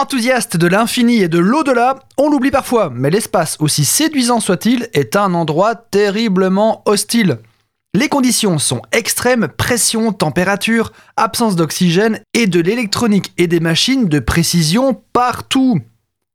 Enthousiaste de l'infini et de l'au-delà, on l'oublie parfois, mais l'espace, aussi séduisant soit-il, est un endroit terriblement hostile. Les conditions sont extrêmes, pression, température, absence d'oxygène et de l'électronique et des machines de précision partout.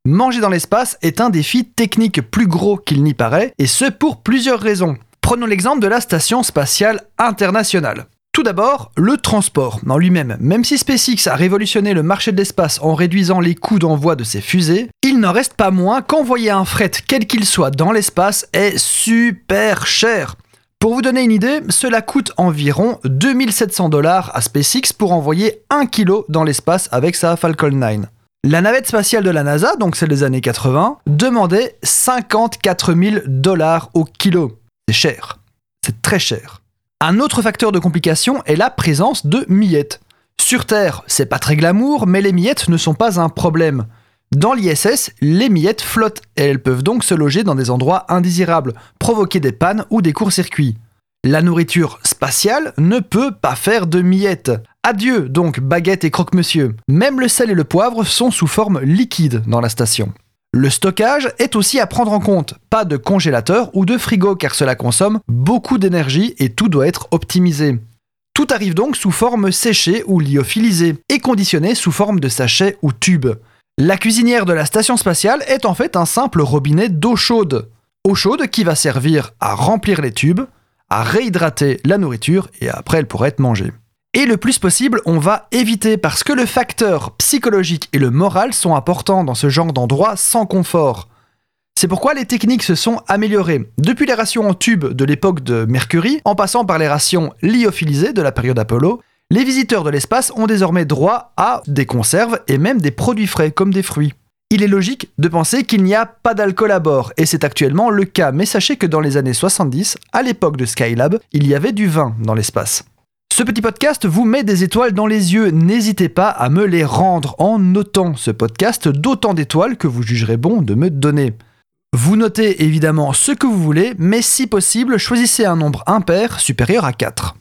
Manger dans l'espace est un défi technique plus gros qu'il n'y paraît, et ce pour plusieurs raisons. Prenons l'exemple de la Station spatiale internationale. Tout d'abord, le transport en lui-même. Même si SpaceX a révolutionné le marché de l'espace en réduisant les coûts d'envoi de ses fusées, il n'en reste pas moins qu'envoyer un fret quel qu'il soit dans l'espace est super cher. Pour vous donner une idée, cela coûte environ 2700 dollars à SpaceX pour envoyer 1 kg dans l'espace avec sa Falcon 9. La navette spatiale de la NASA, donc celle des années 80, demandait 54 000 dollars au kilo. C'est cher. C'est très cher. Un autre facteur de complication est la présence de miettes. Sur Terre, c'est pas très glamour, mais les miettes ne sont pas un problème. Dans l'ISS, les miettes flottent et elles peuvent donc se loger dans des endroits indésirables, provoquer des pannes ou des courts-circuits. La nourriture spatiale ne peut pas faire de miettes. Adieu donc baguette et croque-monsieur. Même le sel et le poivre sont sous forme liquide dans la station. Le stockage est aussi à prendre en compte. Pas de congélateur ou de frigo car cela consomme beaucoup d'énergie et tout doit être optimisé. Tout arrive donc sous forme séchée ou lyophilisée et conditionné sous forme de sachet ou tube. La cuisinière de la station spatiale est en fait un simple robinet d'eau chaude. Eau chaude qui va servir à remplir les tubes, à réhydrater la nourriture et après elle pourrait être mangée. Et le plus possible, on va éviter parce que le facteur psychologique et le moral sont importants dans ce genre d'endroit sans confort. C'est pourquoi les techniques se sont améliorées, depuis les rations en tube de l'époque de Mercury, en passant par les rations lyophilisées de la période Apollo, les visiteurs de l'espace ont désormais droit à des conserves et même des produits frais comme des fruits. Il est logique de penser qu'il n'y a pas d'alcool à bord, et c'est actuellement le cas, mais sachez que dans les années 70, à l'époque de Skylab, il y avait du vin dans l'espace. Ce petit podcast vous met des étoiles dans les yeux. N'hésitez pas à me les rendre en notant ce podcast d'autant d'étoiles que vous jugerez bon de me donner. Vous notez évidemment ce que vous voulez, mais si possible, choisissez un nombre impair supérieur à 4.